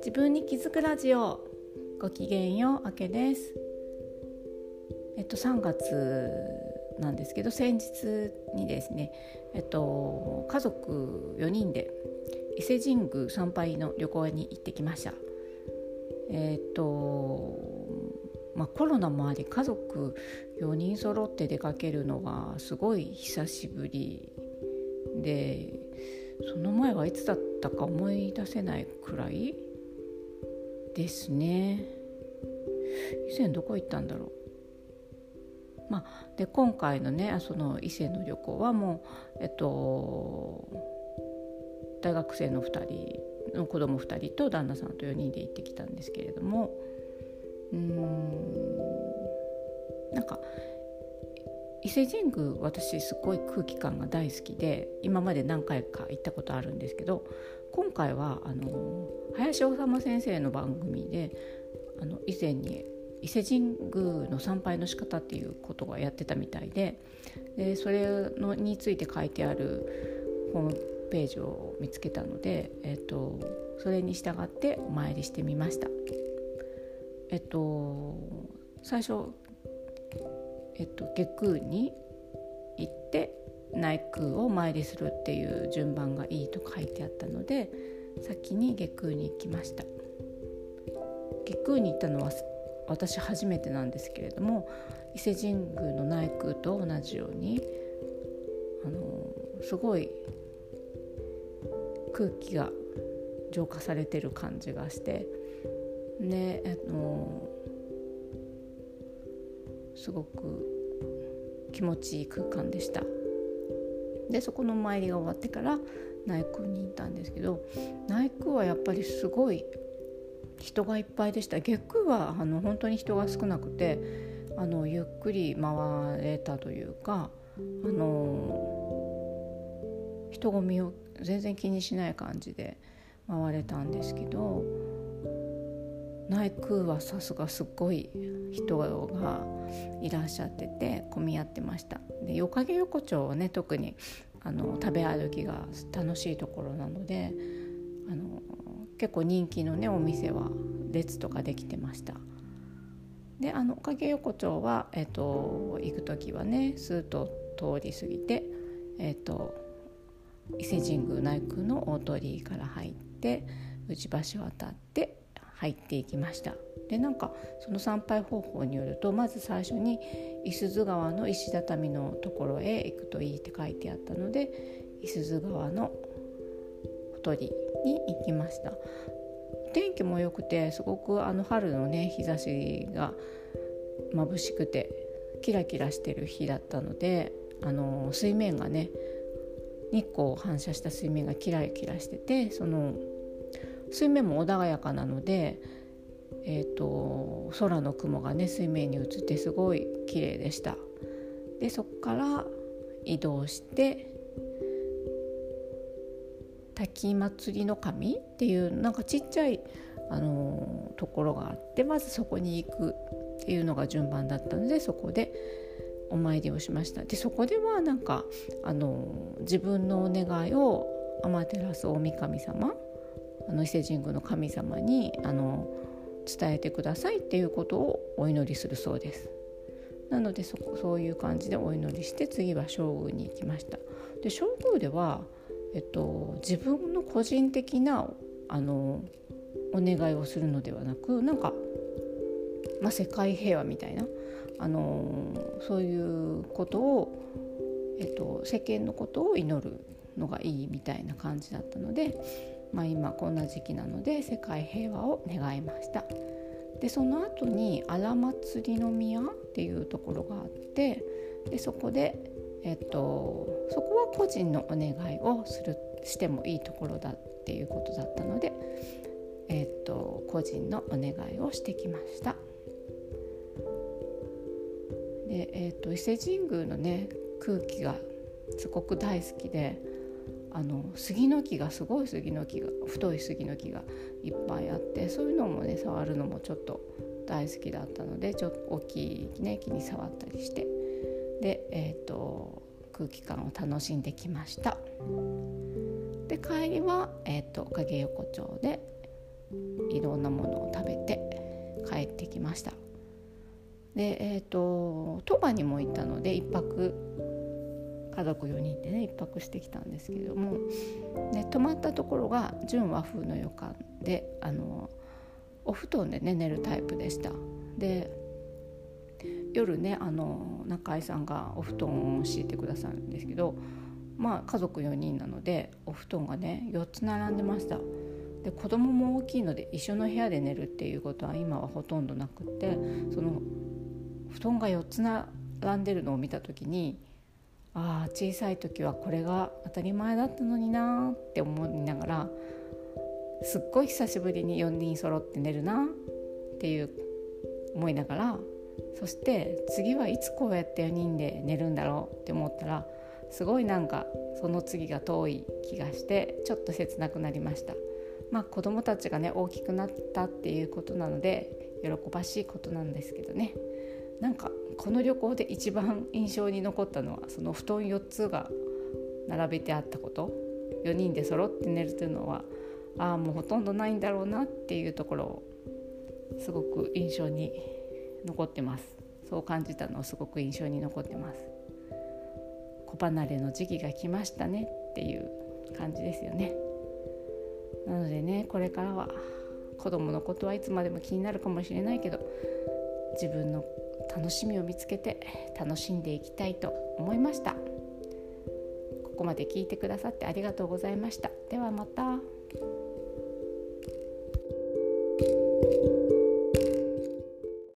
自分に気づくラジオ。ごきげんようあけです。えっと3月なんですけど先日にですねえっと家族4人で伊勢神宮参拝の旅行に行ってきました。えっとまあ、コロナもあり家族4人揃って出かけるのがすごい久しぶりでその前はいつだったか思い出せないくらいですね。以前どこ行ったんだろう。まあ、で今回のねその伊勢の旅行はもうえっと大学生の2人の子供2人と旦那さんと4人で行ってきたんですけれどもうんなんか伊勢神宮私すごい空気感が大好きで今まで何回か行ったことあるんですけど今回はあの林修先生の番組であの以前に伊勢神宮の参拝の仕方っていうことがやってたみたいででそれのについて書いてあるホームページを見つけたので、えっと、それに従ってお参りしてみました。えっと最初、えっと、下空に行って内空を参りするっていう順番がいいと書いてあったので先に下空に行きました。下空に行ったのは私初めてなんですけれども伊勢神宮の内宮と同じようにあのすごい空気が浄化されてる感じがしてねあのすごく気持ちいい空間でした。でそこの参りが終わってから内宮に行ったんですけど内宮はやっぱりすごい人がいっぱいでした。月宮はあの本当に人が少なくてあのゆっくり回れたというかあの人混みを全然気にしない感じで回れたんですけど内宮はさすがすっごい人がいらっしゃってて混み合ってました。で夜影横丁はね特にあの食べ歩きが楽しいところなのであの結構人気のねお店は列とかできてました。であの影横丁は、えーと、行く時はねスーッと通り過ぎて、えーと伊勢神宮内宮の大鳥居から入って内橋渡って入っていきました。でなんかその参拝方法によるとまず最初に五十鈴川の石畳のところへ行くといいって書いてあったので五十鈴川のほとりに行きました。天気も良くてすごくあの春のね日差しが眩しくてキラキラしてる日だったのであの水面がね日光を反射した水面がキラキラしててその水面も穏やかなので、えーと、空の雲がね水面に映ってすごい綺麗でした。でそこから移動して滝祭りの神っていうなんかちっちゃい、あのー、ところがあってまずそこに行くっていうのが順番だったのでそこでお参りをしました。でそこではなんか、あのー、自分のお願いを天照大神様あの伊勢神宮の神様にあの伝えてくださいっていうことをお祈りするそうです。なのでそそういう感じでお祈りして次は正宮に行きました。で正宮では、えっと、自分の個人的なあのお願いをするのではなくなんか、まあ、世界平和みたいなあのそういうことを、えっと、世間のことを祈るのがいいみたいな感じだったのでまあ、今こんな時期なので世界平和を願いましたでその後に荒祭の宮っていうところがあってでそこで、えっと、そこは個人のお願いをするしてもいいところだっていうことだったので、えっと、個人のお願いをしてきました。で、えっと、伊勢神宮のね空気がすごく大好きであの杉の木がすごい杉の木が太い杉の木がいっぱいあってそういうのもね触るのもちょっと大好きだったのでちょっと大きい、ね、木に触ったりして。で、えーと、空気感を楽しんできました。で帰りは、えーと、影横丁でいろんなものを食べて帰ってきました。でえっ、ー、と鳥羽にも行ったので1泊家族4人でね1泊してきたんですけどもで泊まったところが純和風の旅館であのお布団でね寝るタイプでした。で夜ねあの中井さんがお布団を敷いてくださるんですけどまあ家族4人なのでお布団がね4つ並んでました。で子供も大きいので一緒の部屋で寝るっていうことは今はほとんどなくってその布団が4つ並んでるのを見た時にああ小さい時はこれが当たり前だったのになって思いながらすっごい久しぶりに4人揃って寝るなっていう思いながらそして次はいつこうやって4人で寝るんだろうって思ったらすごいなんかその次が遠い気がしてちょっと切なくなりました。まあ子供たちがね大きくなったっていうことなので喜ばしいことなんですけどね。なんかこの旅行で一番印象に残ったのはその布団4つが並べてあったこと。4人で揃って寝るというのはああもうほとんどないんだろうなっていうところをすごく印象に残ってます。そう感じたのをすごく印象に残ってます。子離れの時期が来ましたねっていう感じですよね。なのでねこれからは子供のことはいつまでも気になるかもしれないけど自分の楽しみを見つけて楽しんでいきたいと思いましたここまで聞いてくださってありがとうございましたではまた。